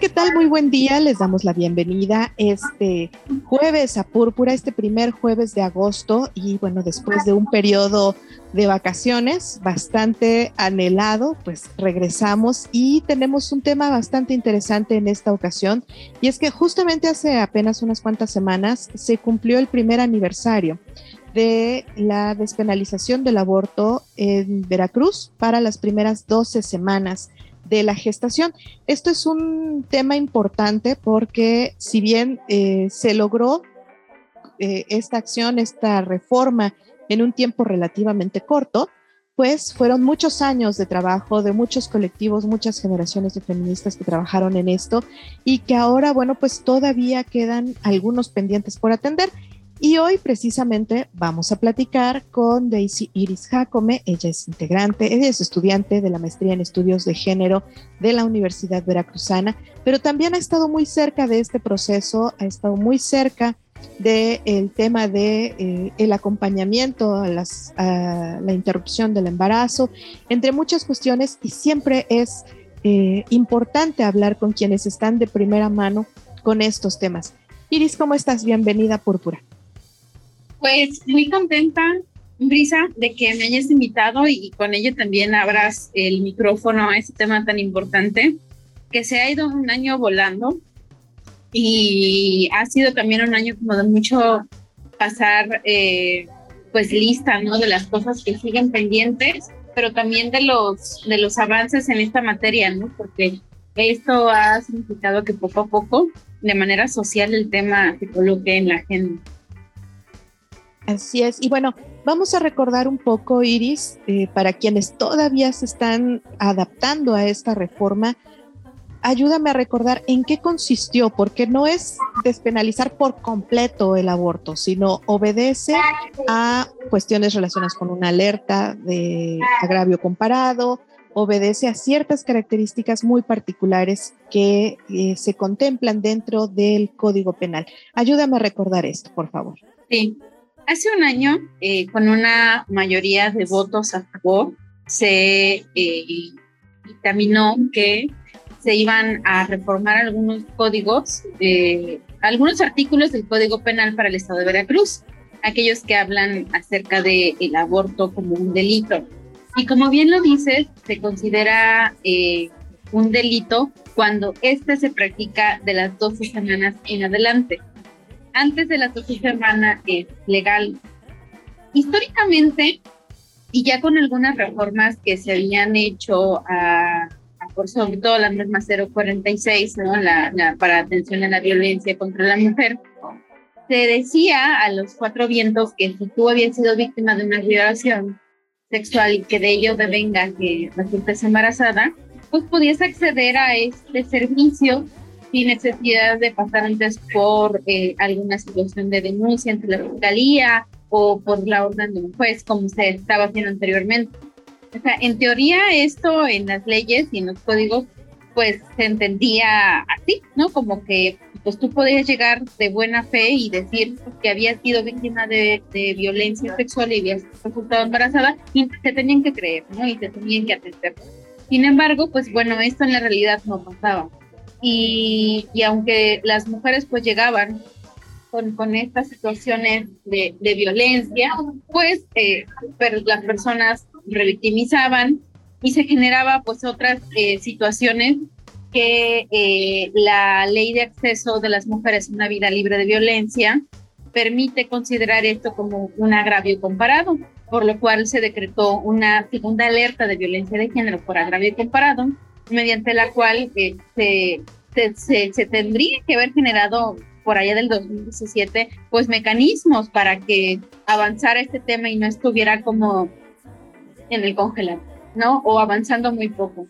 ¿Qué tal? Muy buen día. Les damos la bienvenida este jueves a Púrpura, este primer jueves de agosto y bueno, después de un periodo de vacaciones bastante anhelado, pues regresamos y tenemos un tema bastante interesante en esta ocasión y es que justamente hace apenas unas cuantas semanas se cumplió el primer aniversario de la despenalización del aborto en Veracruz para las primeras 12 semanas de la gestación. Esto es un tema importante porque si bien eh, se logró eh, esta acción, esta reforma en un tiempo relativamente corto, pues fueron muchos años de trabajo de muchos colectivos, muchas generaciones de feministas que trabajaron en esto y que ahora, bueno, pues todavía quedan algunos pendientes por atender. Y hoy precisamente vamos a platicar con Daisy Iris Jacome. Ella es integrante, ella es estudiante de la maestría en estudios de género de la Universidad Veracruzana, pero también ha estado muy cerca de este proceso, ha estado muy cerca del tema de eh, el acompañamiento a, la interrupción del embarazo, entre muchas cuestiones, y siempre es eh, importante hablar con quienes están de primera mano con estos temas. Iris, ¿cómo estás? Bienvenida, Púrpura. Pues muy contenta, Brisa, de que me hayas invitado y con ello también abras el micrófono a este tema tan importante, que se ha ido un año volando y ha sido también un año como de mucho pasar, eh, pues lista, ¿no? De las cosas que siguen pendientes, pero también de los, de los avances en esta materia, ¿no? Porque esto ha significado que poco a poco, de manera social, el tema se coloque en la agenda. Así es. Y bueno, vamos a recordar un poco, Iris, eh, para quienes todavía se están adaptando a esta reforma, ayúdame a recordar en qué consistió, porque no es despenalizar por completo el aborto, sino obedece a cuestiones relacionadas con una alerta de agravio comparado, obedece a ciertas características muy particulares que eh, se contemplan dentro del Código Penal. Ayúdame a recordar esto, por favor. Sí, Hace un año, eh, con una mayoría de votos a favor, se eh, dictaminó que se iban a reformar algunos códigos, eh, algunos artículos del Código Penal para el Estado de Veracruz, aquellos que hablan acerca del el aborto como un delito. Y como bien lo dices, se considera eh, un delito cuando este se practica de las 12 semanas en adelante antes de la dosis hermana es legal. Históricamente, y ya con algunas reformas que se habían hecho a, por sobre todo la norma 046, ¿no? La, la, para atención a la violencia contra la mujer, se decía a los cuatro vientos que si tú habías sido víctima de una violación sexual y que de ello devenga que resultes embarazada, pues podías acceder a este servicio sin necesidad de pasar antes por eh, alguna situación de denuncia ante la fiscalía o por la orden de un juez, como se estaba haciendo anteriormente. O sea, en teoría esto en las leyes y en los códigos, pues se entendía así, ¿no? Como que pues tú podías llegar de buena fe y decir que habías sido víctima de, de violencia sexual y habías resultado embarazada y te tenían que creer, ¿no? Y te tenían que atender. Sin embargo, pues bueno, esto en la realidad no pasaba y, y aunque las mujeres pues llegaban con, con estas situaciones de, de violencia, pues eh, las personas revictimizaban y se generaba pues otras eh, situaciones que eh, la ley de acceso de las mujeres a una vida libre de violencia permite considerar esto como un agravio comparado, por lo cual se decretó una segunda alerta de violencia de género por agravio comparado, mediante la cual eh, se, se, tendría que haber generado por allá del 2017, pues mecanismos para que avanzara este tema y no estuviera como en el congelador, ¿no? O avanzando muy poco.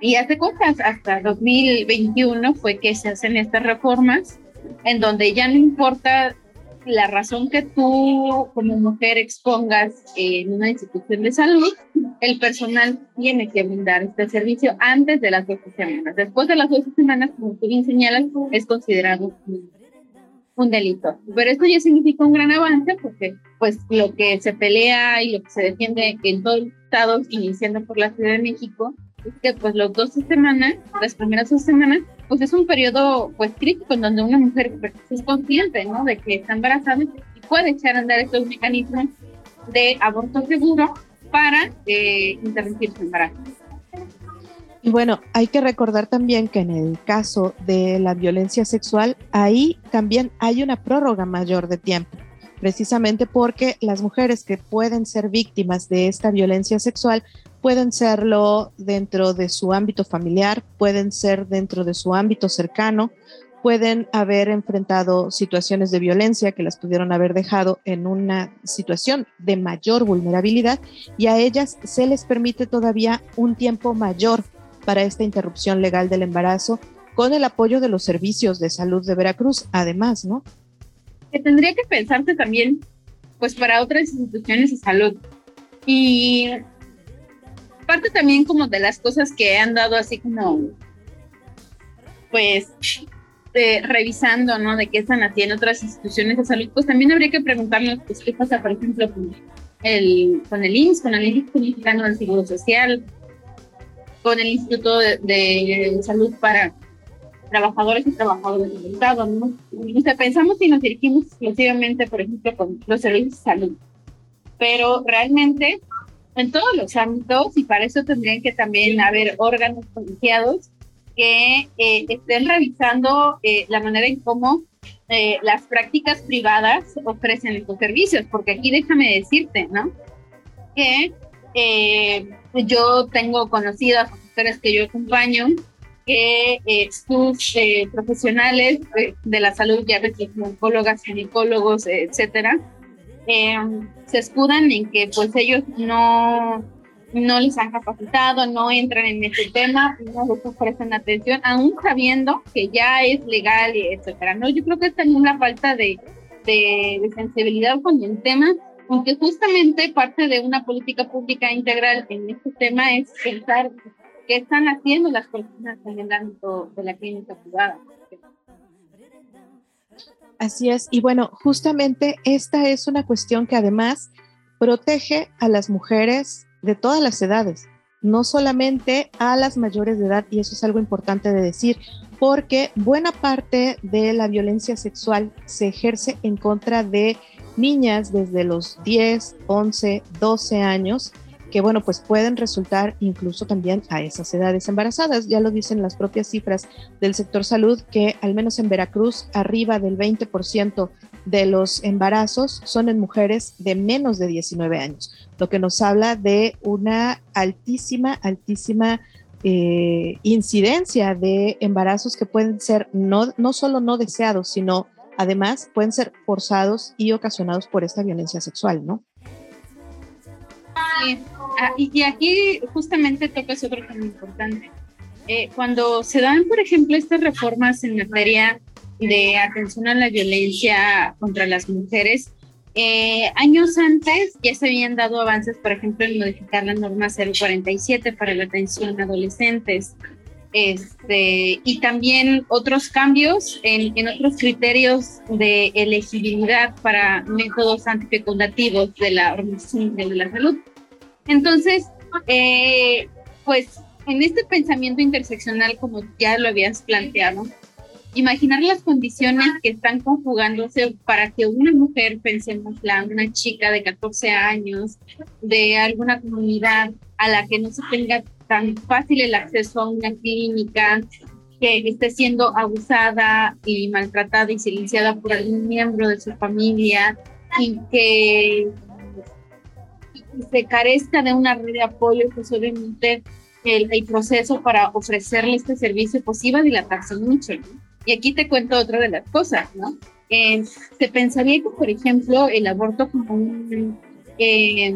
Y hace cosas, hasta 2021 fue que se hacen estas reformas en donde ya no importa la razón que tú como mujer expongas en una institución de salud, el personal tiene que brindar este servicio antes de las 12 semanas. Después de las 12 semanas, como tú bien señalas, es considerado un, delito. Pero esto ya significa un gran avance porque pues lo que se pelea y lo que se defiende en todo el estado, iniciando por la Ciudad de México, es que pues los 12 semanas, las primeras dos semanas, pues es un periodo pues crítico en donde una mujer pues, es consciente, ¿no? De que está embarazada y puede echar a andar estos mecanismos de aborto seguro para eh, interrumpir su embarazo. Y bueno, hay que recordar también que en el caso de la violencia sexual, ahí también hay una prórroga mayor de tiempo, precisamente porque las mujeres que pueden ser víctimas de esta violencia sexual pueden serlo dentro de su ámbito familiar, pueden ser dentro de su ámbito cercano, pueden haber enfrentado situaciones de violencia que las pudieron haber dejado en una situación de mayor vulnerabilidad y a ellas se les permite todavía un tiempo mayor para esta interrupción legal del embarazo con el apoyo de los servicios de salud de Veracruz, además, ¿no? Que tendría que pensarse también, pues, para otras instituciones de salud. Y parte también como de las cosas que han dado así como, pues, revisando, ¿no? De qué están haciendo otras instituciones de salud, pues también habría que preguntarnos, pues, qué pasa, por ejemplo, con el, con el INS, con el Instituto Mexicano del Seguro Social, con el Instituto de, Salud para Trabajadores y Trabajadores del Estado, ¿no? O sea, pensamos y nos dirigimos exclusivamente, por ejemplo, con los servicios de salud, pero realmente en todos los ámbitos y para eso tendrían que también haber órganos colegiados que eh, estén revisando eh, la manera en cómo eh, las prácticas privadas ofrecen estos servicios, porque aquí déjame decirte, ¿no? Que yo tengo conocidas mujeres que yo acompaño que sus profesionales de la salud, ya ves, oncólogas, ginecólogos, etcétera, se escudan en que pues ellos no no les han capacitado, no entran en este tema, no les ofrecen atención, aún sabiendo que ya es legal etcétera. No, yo creo que es también una falta de, de, sensibilidad con el tema, aunque justamente parte de una política pública integral en este tema es pensar qué están haciendo las personas en el ámbito de la clínica privada. Así es, y bueno, justamente esta es una cuestión que además protege a las mujeres de todas las edades, no solamente a las mayores de edad, y eso es algo importante de decir, porque buena parte de la violencia sexual se ejerce en contra de niñas desde los 10, 11, 12 años que bueno, pues pueden resultar incluso también a esas edades embarazadas. Ya lo dicen las propias cifras del sector salud, que al menos en Veracruz, arriba del 20% de los embarazos son en mujeres de menos de 19 años, lo que nos habla de una altísima, altísima eh, incidencia de embarazos que pueden ser no, no solo no deseados, sino además pueden ser forzados y ocasionados por esta violencia sexual, ¿no? Ah, y, aquí justamente tocas otro tema importante. Eh, cuando se dan, por ejemplo, estas reformas en materia de atención a la violencia contra las mujeres, eh, años antes ya se habían dado avances, por ejemplo, en modificar la norma 047 para la atención a adolescentes. Este, y también otros cambios en, en, otros criterios de elegibilidad para métodos antifecundativos de la Organización de la Salud. Entonces, eh, pues en este pensamiento interseccional, como ya lo habías planteado, imaginar las condiciones que están conjugándose para que una mujer, pensemos la una chica de 14 años, de alguna comunidad a la que no se tenga tan fácil el acceso a una clínica, que esté siendo abusada y maltratada y silenciada por algún miembro de su familia y que se carezca de una red de apoyo, pues obviamente el, el proceso para ofrecerle este servicio pues iba a dilatarse mucho. Y aquí te cuento otra de las cosas, ¿no? Eh, se pensaría que, por ejemplo, el aborto como un eh,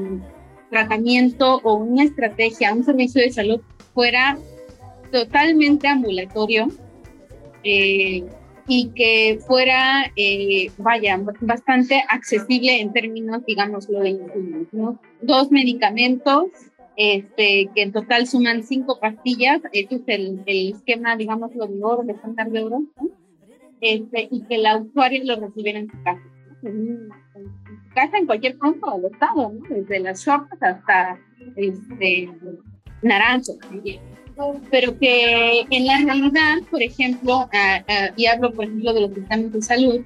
tratamiento o una estrategia, un servicio de salud fuera totalmente ambulatorio eh, y que fuera, eh, vaya, bastante accesible en términos, digamos, lo de ¿no? Dos medicamentos, este, que en total suman cinco pastillas, ese es el, el esquema, digamos, lo de oro, de estándar de oro, este, y que el usuario lo recibiera en su casa. En, su casa, en cualquier punto del estado, ¿no? desde las shorts hasta este, naranja pero que en la realidad, por ejemplo, y hablo por ejemplo de los sistemas de salud,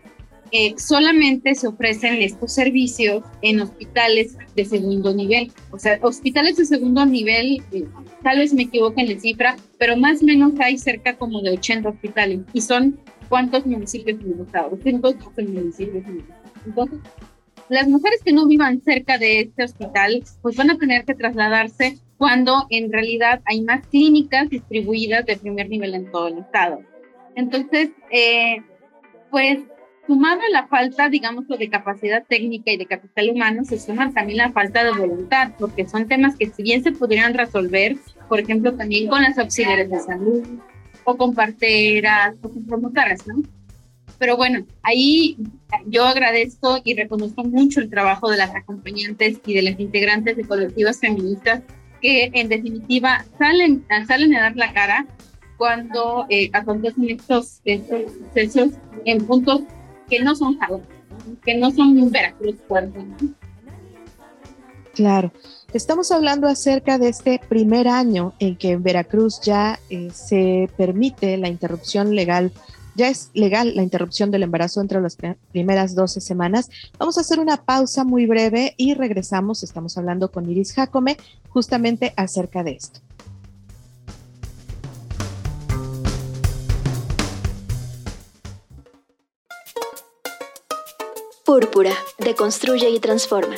eh, solamente se ofrecen estos servicios en hospitales de segundo nivel. O sea, hospitales de segundo nivel, eh, tal vez me equivoque en la cifra, pero más o menos hay cerca como de 80 hospitales. ¿Y son cuántos municipios en el estado? 112 municipios en el estado. Entonces, las mujeres que no vivan cerca de este hospital, pues van a tener que trasladarse cuando en realidad hay más clínicas distribuidas de primer nivel en todo el estado. Entonces, eh, pues sumado a la falta, digamos, de capacidad técnica y de capital humano, se suma también la falta de voluntad, porque son temas que si bien se pudieran resolver, por ejemplo, también con las auxiliares de salud, o con parteras, o con promotoras, ¿no? Pero bueno, ahí yo agradezco y reconozco mucho el trabajo de las acompañantes y de las integrantes de colectivos feministas que en definitiva salen, salen a dar la cara cuando eh, acontecen estos, estos sucesos en puntos que no son que no son Veracruz fuerte. Claro. Estamos hablando acerca de este primer año en que en Veracruz ya eh, se permite la interrupción legal ya es legal la interrupción del embarazo entre las primeras 12 semanas. Vamos a hacer una pausa muy breve y regresamos. Estamos hablando con Iris Jacome justamente acerca de esto. Púrpura, deconstruye y transforma.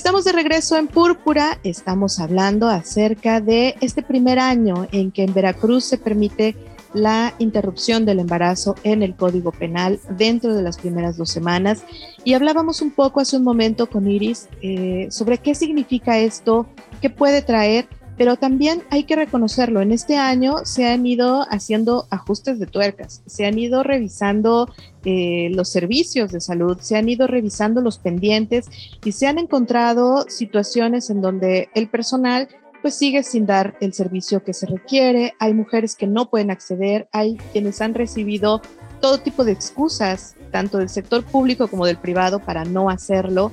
Estamos de regreso en Púrpura. Estamos hablando acerca de este primer año en que en Veracruz se permite la interrupción del embarazo en el Código Penal dentro de las primeras dos semanas. Y hablábamos un poco hace un momento con Iris eh, sobre qué significa esto, qué puede traer pero también hay que reconocerlo, en este año se han ido haciendo ajustes de tuercas, se han ido revisando eh, los servicios de salud, se han ido revisando los pendientes y se han encontrado situaciones en donde el personal pues sigue sin dar el servicio que se requiere, hay mujeres que no pueden acceder, hay quienes han recibido todo tipo de excusas, tanto del sector público como del privado, para no hacerlo.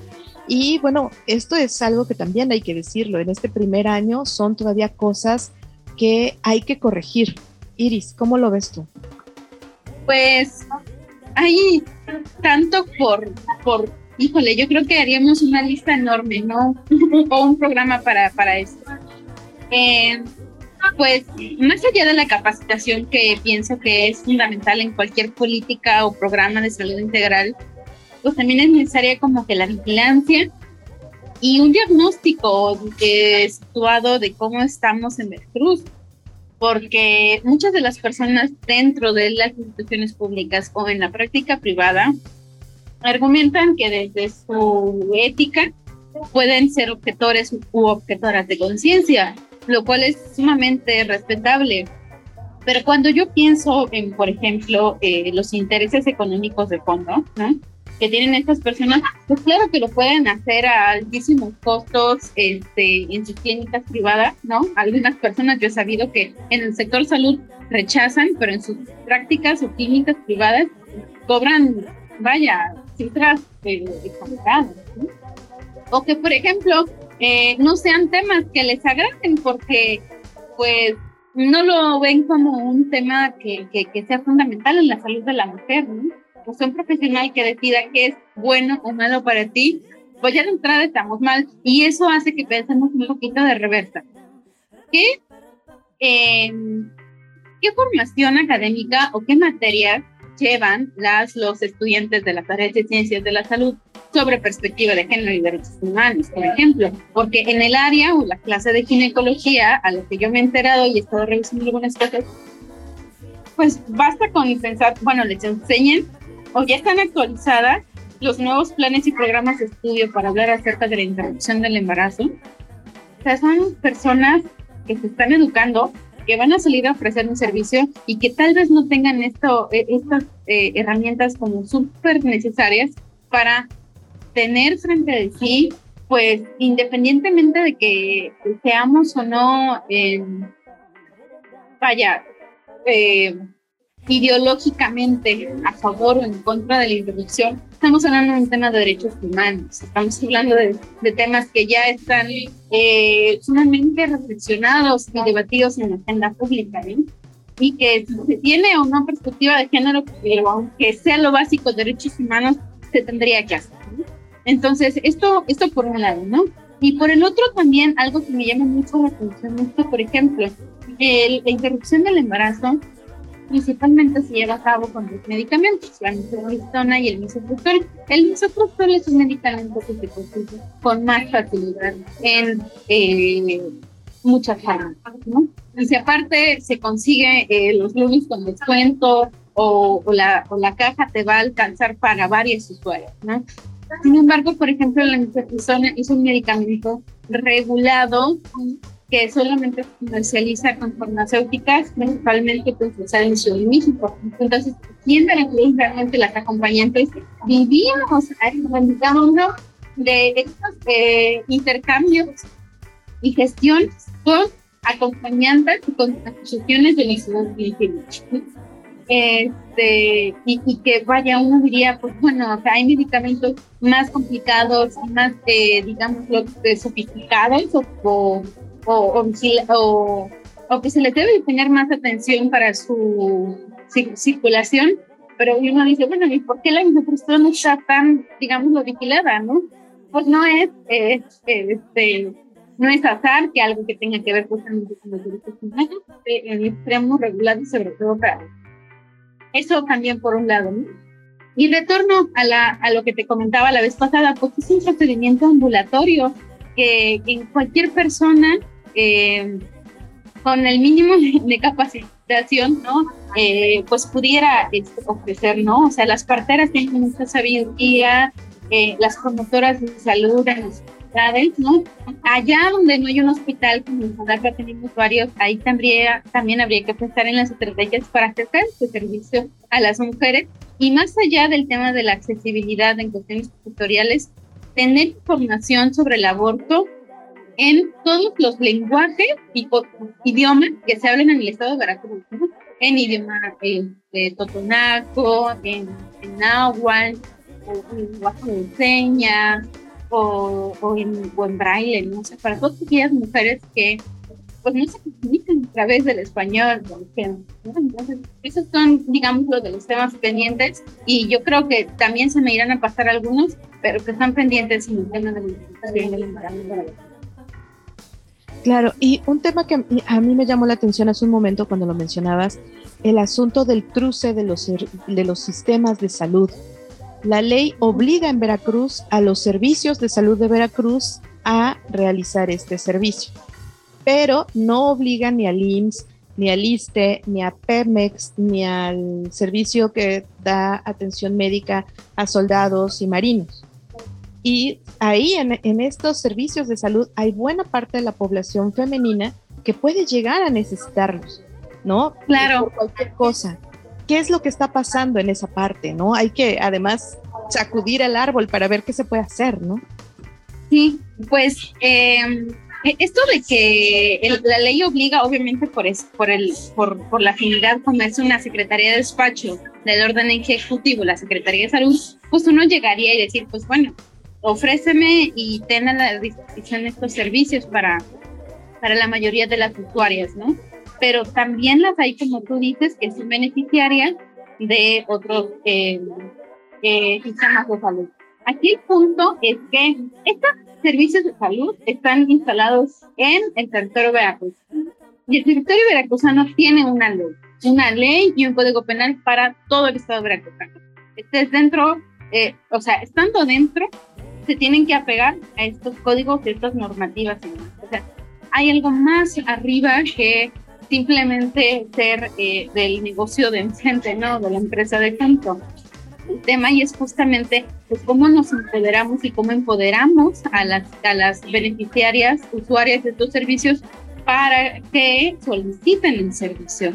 Y bueno, esto es algo que también hay que decirlo. En este primer año son todavía cosas que hay que corregir. Iris, ¿cómo lo ves tú? Pues hay tanto por, por, híjole, yo creo que haríamos una lista enorme, ¿no? o un programa para, para eso. Eh, pues más allá de la capacitación que pienso que es fundamental en cualquier política o programa de salud integral, pues también es necesaria como que la vigilancia y un diagnóstico eh, situado de cómo estamos en Veracruz, porque muchas de las personas dentro de las instituciones públicas o en la práctica privada argumentan que desde su ética pueden ser objetores u objetoras de conciencia, lo cual es sumamente respetable. Pero cuando yo pienso en, por ejemplo, eh, los intereses económicos de fondo, ¿no? Que tienen estas personas, pues claro que lo pueden hacer a altísimos costos este, en sus clínicas privadas, ¿no? Algunas personas yo he sabido que en el sector salud rechazan, pero en sus prácticas o clínicas privadas cobran, vaya, cifras eh, ¿no? O que, por ejemplo, eh, no sean temas que les agraden porque, pues, no lo ven como un tema que, que, que sea fundamental en la salud de la mujer, ¿no? Un profesional que decida qué es bueno o malo para ti, pues ya de entrada estamos mal y eso hace que pensemos un poquito de reversa. ¿Qué, em, ¿qué formación académica o qué materias llevan las, los estudiantes de las áreas de ciencias de la salud sobre perspectiva de género y derechos humanos, por ejemplo? Porque en el área o la clase de ginecología, a lo que yo me he enterado y he estado revisando algunas cosas, pues basta con pensar, bueno, les enseñen o ya están actualizadas los nuevos planes y programas de estudio para hablar acerca de la interrupción del embarazo. O sea, son personas que se están educando, que van a salir a ofrecer un servicio y que tal vez no tengan esto, eh, estas eh, herramientas como súper necesarias para tener frente a sí, pues independientemente de que seamos o no, eh, vaya, eh, ideológicamente a favor o en contra de la interrupción, estamos hablando de un tema de derechos humanos, estamos hablando de, temas que ya están eh, sumamente reflexionados y debatidos en la agenda pública, y que se tiene no perspectiva de género, pero aunque sea lo básico, derechos humanos, se tendría que hacer. Entonces, esto, esto por un lado, ¿no? Y por el otro también, algo que me llama mucho la atención, esto, por ejemplo, la interrupción del embarazo principalmente se lleva a cabo con dos medicamentos, la misoprostol y el misoprostol. El misoprostol es un medicamento que se consigue con más facilidad en eh, muchas fármacas, ¿no? Y si aparte se consigue eh, los lunes con descuento o, la, caja te va a alcanzar para varios usuarios, ¿no? Sin embargo, por ejemplo, la misoprostol es un medicamento regulado que solamente se comercializa con farmacéuticas, principalmente pues usar en México. Entonces, ¿quién realmente las acompañantes? Vivíamos, digamos, de estos eh, intercambios y gestiones con acompañantes y con asociaciones de México. Este, y, que vaya, uno diría, pues bueno, o sea, hay medicamentos más complicados y más, eh, digamos, sofisticados o o, o, que se le debe poner más atención para su circulación, pero uno dice, bueno, ¿y por qué la misoprostol no está tan, digamos, vigilada, no? Pues no es, este, no es azar que algo que tenga que ver justamente con los derechos humanos en extremos regulados, sobre todo para eso también por un lado, ¿no? Y en retorno a, la, a lo que te comentaba la vez pasada, pues es un procedimiento ambulatorio que, que cualquier persona eh, con el mínimo de capacitación, ¿no? Eh, pues pudiera este, ofrecer, ¿no? O sea, las parteras tienen mucha sabiduría, eh, las promotoras de salud las ciudades, ¿no? Allá donde no hay un hospital, como en Zodaka tenemos varios, ahí también, también habría que pensar en las estrategias para acercar este servicio a las mujeres. Y más allá del tema de la accesibilidad en cuestiones tutoriales, tener información sobre el aborto en todos los lenguajes y idiomas que se hablan en el estado de Veracruz, en idioma este, totonaco, en, en náhuatl, o en lenguaje de señas, o, o, en, o en braille, ¿no? O para todas aquellas mujeres que pues no se comunican a través del español, Entonces, esos son, digamos, los de los temas pendientes y yo creo que también se me irán a pasar algunos, pero que están pendientes en el tema de la. Claro, y un tema que a mí me llamó la atención hace un momento cuando lo mencionabas, el asunto del cruce de los, de los sistemas de salud. La ley obliga en Veracruz a los servicios de salud de Veracruz a realizar este servicio, pero no obliga ni al IMSS, ni al ISTE, ni a Pemex, ni al servicio que da atención médica a soldados y marinos. Y ahí en, estos servicios de salud hay buena parte de la población femenina que puede llegar a necesitarlos, ¿no? Claro. Por cualquier cosa. ¿Qué es lo que está pasando en esa parte, no? Hay que además sacudir el árbol para ver qué se puede hacer, ¿no? Sí, pues em, e, esto de que la ley obliga, obviamente por, es, por, el, por, por la afinidad como es una Secretaría de Despacho del orden ejecutivo, la Secretaría de Salud, pues uno llegaría y decir, pues bueno, ofréceme y ten a la disposición estos servicios para, para la mayoría de las usuarias, ¿no? Pero también las hay, como tú dices, que son beneficiarias de otros eh, eh, sistemas de salud. Aquí el punto es que estos servicios de salud están instalados en el territorio veracruzano. Y el territorio veracruzano tiene una ley, una ley y un código penal para todo el estado veracruzano. Estés dentro, eh, o sea, estando dentro se tienen que apegar a estos códigos, a estas normativas. O sea, hay algo más arriba que simplemente ser eh, del negocio de enfrente, ¿no? De la empresa de campo. El tema y es justamente pues, cómo nos empoderamos y cómo empoderamos a las, a las beneficiarias, usuarias de estos servicios para que soliciten el servicio.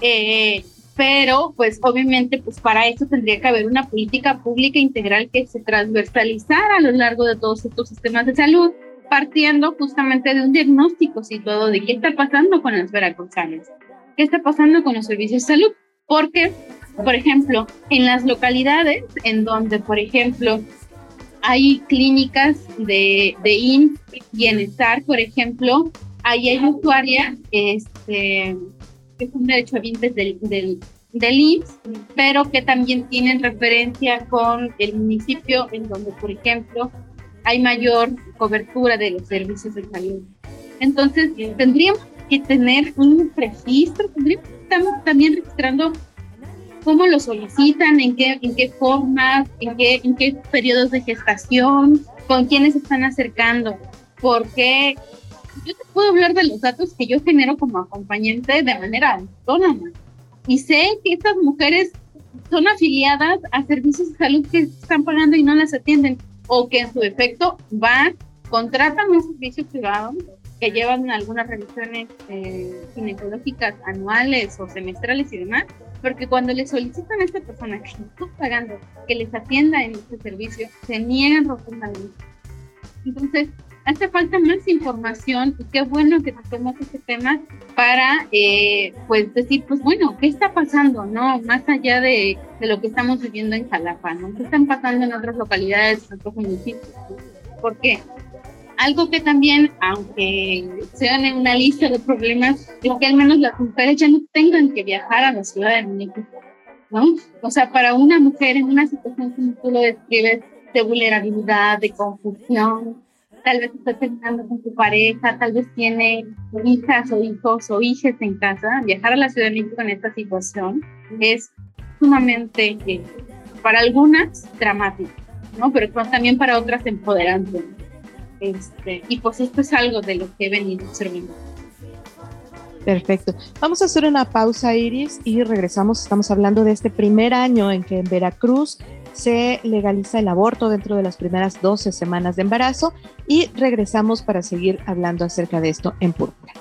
Eh, pero pues obviamente pues para eso tendría que haber una política pública integral que se transversalizara a lo largo de todos estos sistemas de salud, partiendo justamente de un diagnóstico situado de qué está pasando con las veracruzanas, qué está pasando con los servicios de salud, porque, por ejemplo, en las localidades en donde, por ejemplo, hay clínicas de, de IN, bienestar, por ejemplo, ahí hay usuarias este, que son derechohabientes del, del, del IMSS, pero que también tienen referencia con el municipio en donde, por ejemplo, hay mayor cobertura de los servicios de salud. Entonces, tendríamos que tener un registro, tendríamos estar también registrando cómo lo solicitan, en qué, en qué formas, en qué, en qué periodos de gestación, con quiénes se están acercando, porque yo te puedo hablar de los datos que yo genero como acompañante de manera autónoma. Y sé que estas mujeres son afiliadas a servicios de salud que están pagando y no las atienden, o que en su efecto van, contratan un servicio privado que llevan algunas revisiones eh, ginecológicas anuales o semestrales y demás, porque cuando le solicitan a esta persona que está pagando que les atienda en este servicio, se niegan rotundamente. Entonces, hace falta más información y qué bueno que toquemos este tema para eh, pues decir, pues bueno, ¿qué está pasando? no Más allá de, de, lo que estamos viviendo en Jalapa, ¿no? ¿Qué están pasando en otras localidades, en otros municipios? ¿Por qué? Algo que también, aunque sean en una lista de problemas, es que al menos las mujeres ya no tengan que viajar a la Ciudad de México, ¿no? O sea, para una mujer en una situación como tú lo describes, de vulnerabilidad, de confusión, tal vez está terminando con su pareja, tal vez tiene hijas o hijos o hijas en casa, viajar a la Ciudad de México en esta situación es sumamente, eh, para algunas, dramático, ¿no? Pero también para otras empoderante. Este, y pues esto es algo de lo que he venido observando. Perfecto. Vamos a hacer una pausa, Iris, y regresamos. Estamos hablando de este primer año en que en Veracruz se legaliza el aborto dentro de las primeras 12 semanas de embarazo y regresamos para seguir hablando acerca de esto en Púrpura.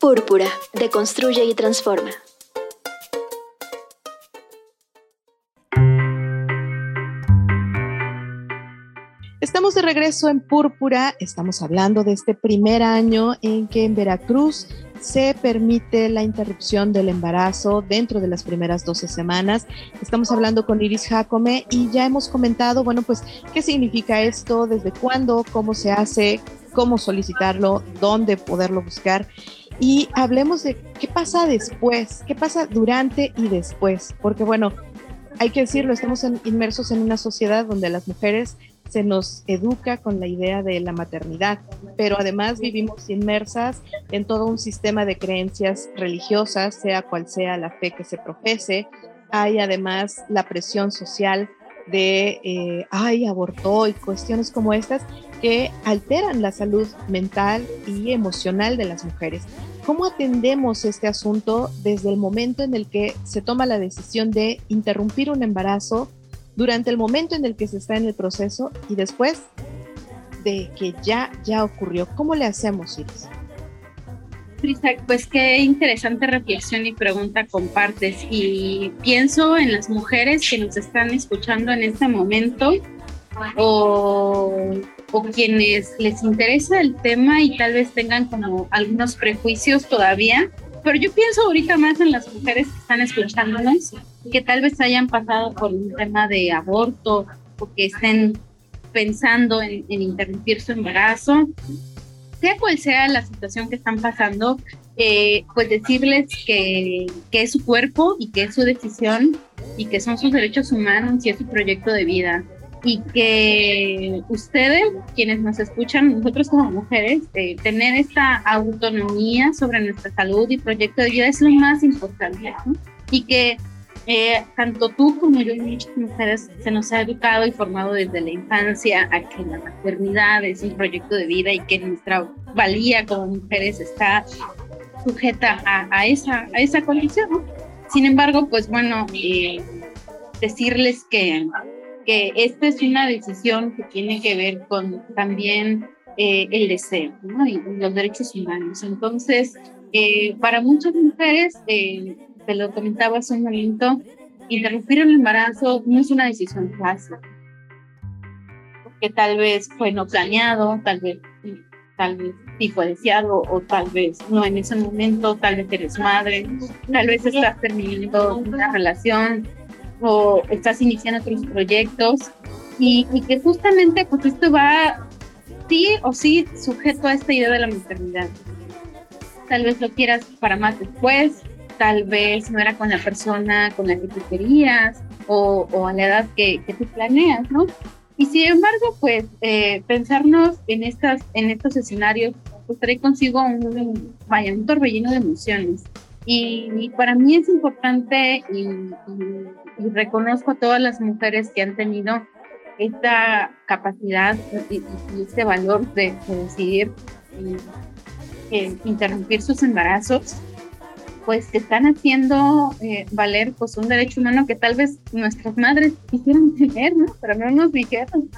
Púrpura, deconstruye y transforma. Estamos de regreso en Púrpura, estamos hablando de este primer año en que en Veracruz se permite la interrupción del embarazo dentro de las primeras 12 semanas. Estamos hablando con Iris Jacome y ya hemos comentado, bueno, pues, qué significa esto, desde cuándo, cómo se hace, cómo solicitarlo, dónde poderlo buscar. Y hablemos de qué pasa después, qué pasa durante y después, porque bueno, hay que decirlo, estamos inmersos en una sociedad donde las mujeres se nos educa con la idea de la maternidad, pero además vivimos inmersas en todo un sistema de creencias religiosas, sea cual sea la fe que se profese. Hay además la presión social de, eh, ay, abortó y cuestiones como estas que alteran la salud mental y emocional de las mujeres. ¿Cómo atendemos este asunto desde el momento en el que se toma la decisión de interrumpir un embarazo durante el momento en el que se está en el proceso y después de que ya, ya ocurrió. ¿Cómo le hacemos, Iris? Pues qué interesante reflexión y pregunta compartes. Y pienso en las mujeres que nos están escuchando en este momento o, o quienes les interesa el tema y tal vez tengan como algunos prejuicios todavía pero yo pienso ahorita más en las mujeres que están escuchándonos, que tal vez hayan pasado por un tema de aborto o que estén pensando en, interrumpir su embarazo, sea cual sea la situación que están pasando, eh, pues decirles que, que, es su cuerpo y que es su decisión y que son sus derechos humanos y es su proyecto de vida y que ustedes, quienes nos escuchan, nosotros como mujeres, eh, tener esta autonomía sobre nuestra salud y proyecto de vida es lo más importante. Y que eh, tanto tú como yo y muchas mujeres se nos ha educado y formado desde la infancia a que la maternidad es un proyecto de vida y que nuestra valía como mujeres está sujeta a, esa, a esa condición. Sin embargo, pues bueno, eh, decirles que, que esta es una decisión que tiene que ver con también eh, el deseo y los derechos humanos. Entonces, para muchas mujeres, te lo comentaba hace un momento, interrumpir el embarazo no es una decisión fácil, porque tal vez fue no planeado, tal vez, tal vez sí fue deseado, o tal vez no en ese momento, tal vez eres madre, tal vez estás terminando una relación o estás iniciando otros proyectos y, y que justamente pues esto va sí o sí sujeto a esta idea de la maternidad. Tal vez lo quieras para más después, tal vez no era con la persona con la que tú querías o, o a la edad que, que, tú planeas, ¿no? Y sin embargo, pues eh, pensarnos en, estas, en estos escenarios, pues trae consigo un, vaya, un torbellino de emociones. Y, para mí es importante y, reconozco a todas las mujeres que han tenido esta capacidad y, este valor de, decidir eh, interrumpir sus embarazos pues que están haciendo eh, valer pues un derecho humano que tal vez nuestras madres quisieran tener, ¿no? Pero no nos dijeron.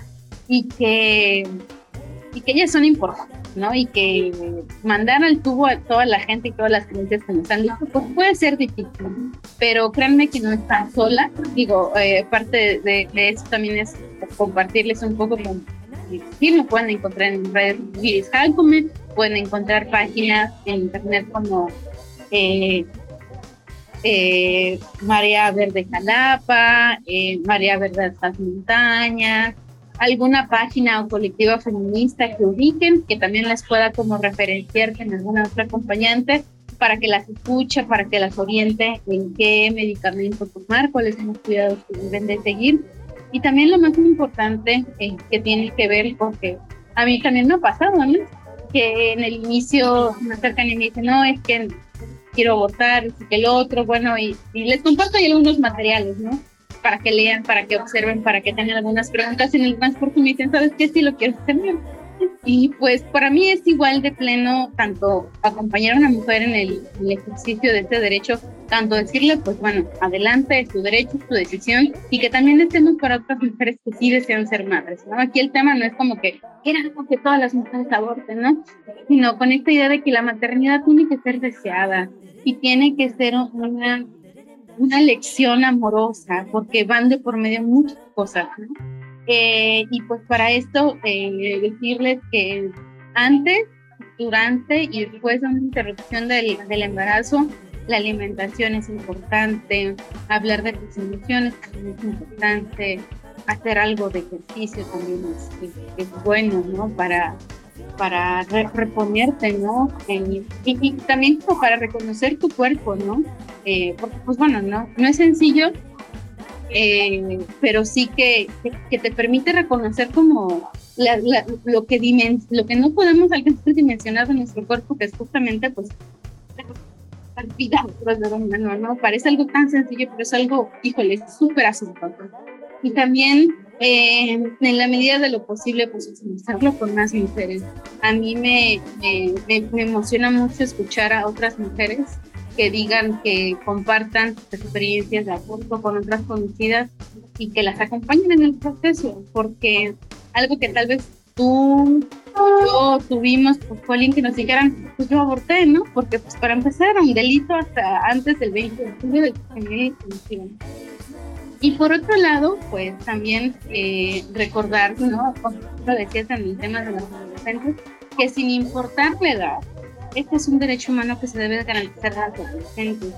Y que, y que ellas son importantes, ¿no? Y que mandar al tubo a toda la gente y todas las creencias que nos han dicho, pues puede ser difícil, pero créanme que no están sola. Digo, eh, parte de, eso también es compartirles un poco como sí, lo pueden encontrar en redes Iris Halcome, pueden encontrar páginas en internet como eh, eh, María Verde Jalapa, eh, María Verde Estas Montañas, alguna página o colectiva feminista que ubiquen, que también les pueda como referenciar en alguna otra acompañante para que las escuche, para que las oriente en qué medicamento tomar, cuáles son los cuidados que deben de seguir. Y también lo más importante que tiene que ver, porque a mí también me ha pasado, ¿no? que en el inicio me acercan y me dicen, no, es que quiero abortar, que el otro, bueno, y, les comparto ahí algunos materiales, ¿no? Para que lean, para que observen, para que tengan algunas preguntas en el transporte y me dicen, ¿sabes qué? Sí lo quiero tener. Y pues para mí es igual de pleno tanto acompañar a una mujer en el, ejercicio de este derecho, tanto decirle, pues bueno, adelante, es tu derecho, es tu decisión, y que también estemos para otras mujeres que sí desean ser madres, ¿no? Aquí el tema no es como que era algo que todas las mujeres aborten, ¿no? Sino con esta idea de que la maternidad tiene que ser deseada, y tiene que ser una, una lección amorosa, porque van de por medio muchas cosas. Eh, y pues para esto, eh, decirles que antes, durante y después de una interrupción del, del embarazo, la alimentación es importante, hablar de tus emociones también es importante, hacer algo de ejercicio también es, es bueno, ¿no? Para, para reponerte, ¿no? y, también como para reconocer tu cuerpo, ¿no? Eh, porque, pues bueno, no, no es sencillo, eh, pero sí que, que, te permite reconocer como lo, que lo que no podemos alcanzar dimensionar de nuestro cuerpo, que es justamente, pues, vida, ¿no? Parece algo tan sencillo, pero es algo, híjole, súper asunto. Y también eh, en la medida de lo posible, pues hacerlo con más mujeres. A mí me, me, emociona mucho escuchar a otras mujeres que digan que compartan sus experiencias de aborto con otras conocidas y que las acompañen en el proceso, porque algo que tal vez tú yo tuvimos, pues fue alguien que nos dijeran, pues yo aborté, ¿no? Porque pues para empezar un delito hasta antes del 20 de del 2021. Y por otro lado, pues también eh, recordar, ¿no? Como lo decías en el tema de los adolescentes, que sin importar la edad, este es un derecho humano que se debe garantizar a los adolescentes,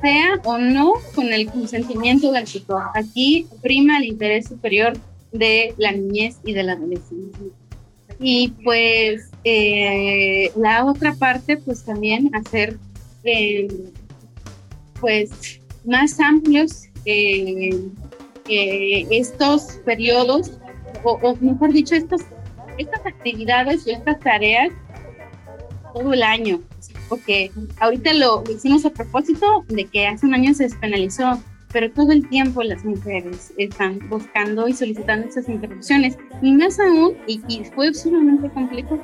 sea o no con el consentimiento del tutor. Aquí prima el interés superior de la niñez y de la adolescencia. Y pues eh, la otra parte, pues también hacer eh, pues más amplios eh, estos periodos, o, mejor dicho, estos, estas actividades o estas tareas todo el año, porque ahorita lo hicimos a propósito de que hace un año se despenalizó, pero todo el tiempo las mujeres están buscando y solicitando esas interrupciones, y más aún, y, fue sumamente complejo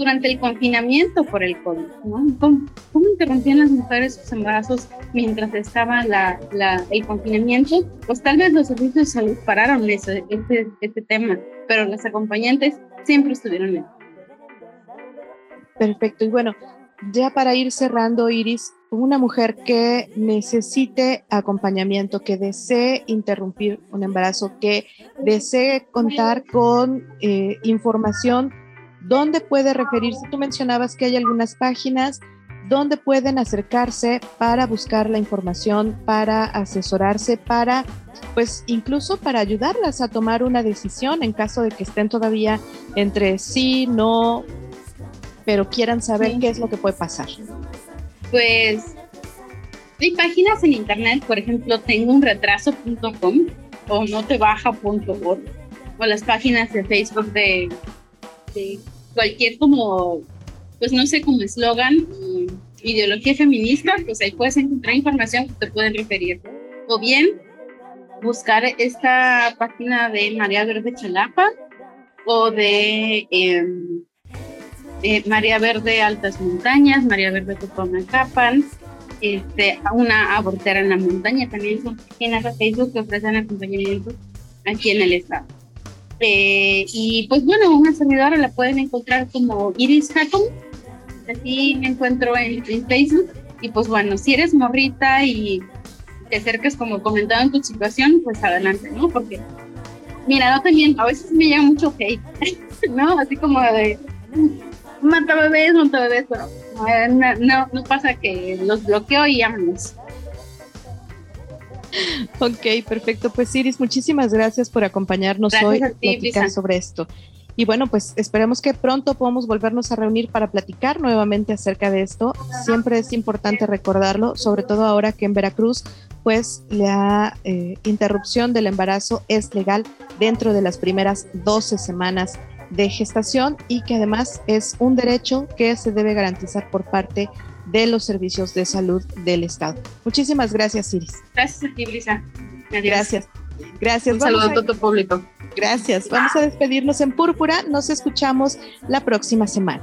durante el confinamiento por el COVID, ¿no? ¿Cómo, interrumpían las mujeres sus embarazos mientras estaba la, la, el confinamiento? Pues tal vez los servicios de salud pararon ese, este, este tema, pero las acompañantes siempre estuvieron ahí. Perfecto, y bueno, ya para ir cerrando, Iris, una mujer que necesite acompañamiento, que desee interrumpir un embarazo, que desee contar con eh, información, ¿dónde puede referirse? Tú mencionabas que hay algunas páginas donde pueden acercarse para buscar la información, para asesorarse, para, pues incluso para ayudarlas a tomar una decisión en caso de que estén todavía entre sí, no, pero quieran saber qué es lo que puede pasar. Pues hay páginas en internet, por ejemplo, tengo un retraso.com o notebaja.org o las páginas de Facebook de, cualquier como, pues no sé, como eslogan, ideología feminista, pues ahí puedes encontrar información que te pueden referir. O bien buscar esta página de María Verde Chalapa o de em, eh, María Verde Altas Montañas, María Verde Totonacapan, este, una abortera en la montaña, también son páginas de Facebook que ofrecen acompañamiento aquí en el estado. Eh, y pues bueno, una servidora la pueden encontrar como Iris Jacom, así me encuentro en, Facebook. Y pues bueno, si eres morrita y te acercas como comentado en tu situación, pues adelante, ¿no? Porque, mira, no también, a veces me llega mucho hate, ¿no? Así como de, mata bebés, mata bebés, pero eh, no, no, pasa que los bloqueo y vámonos. Ok, perfecto. Pues Iris, muchísimas gracias por acompañarnos hoy a platicar sobre esto. Y bueno, pues esperemos que pronto podamos volvernos a reunir para platicar nuevamente acerca de esto. Siempre es importante recordarlo, sobre todo ahora que en Veracruz, pues la eh, interrupción del embarazo es legal dentro de las primeras 12 semanas de gestación y que además es un derecho que se debe garantizar por parte de los servicios de salud del Estado. Muchísimas gracias, Iris. Gracias a ti, Brisa. Gracias. Gracias. Un saludo a todo tu público. Gracias. Vamos a despedirnos en Púrpura. Nos escuchamos la próxima semana.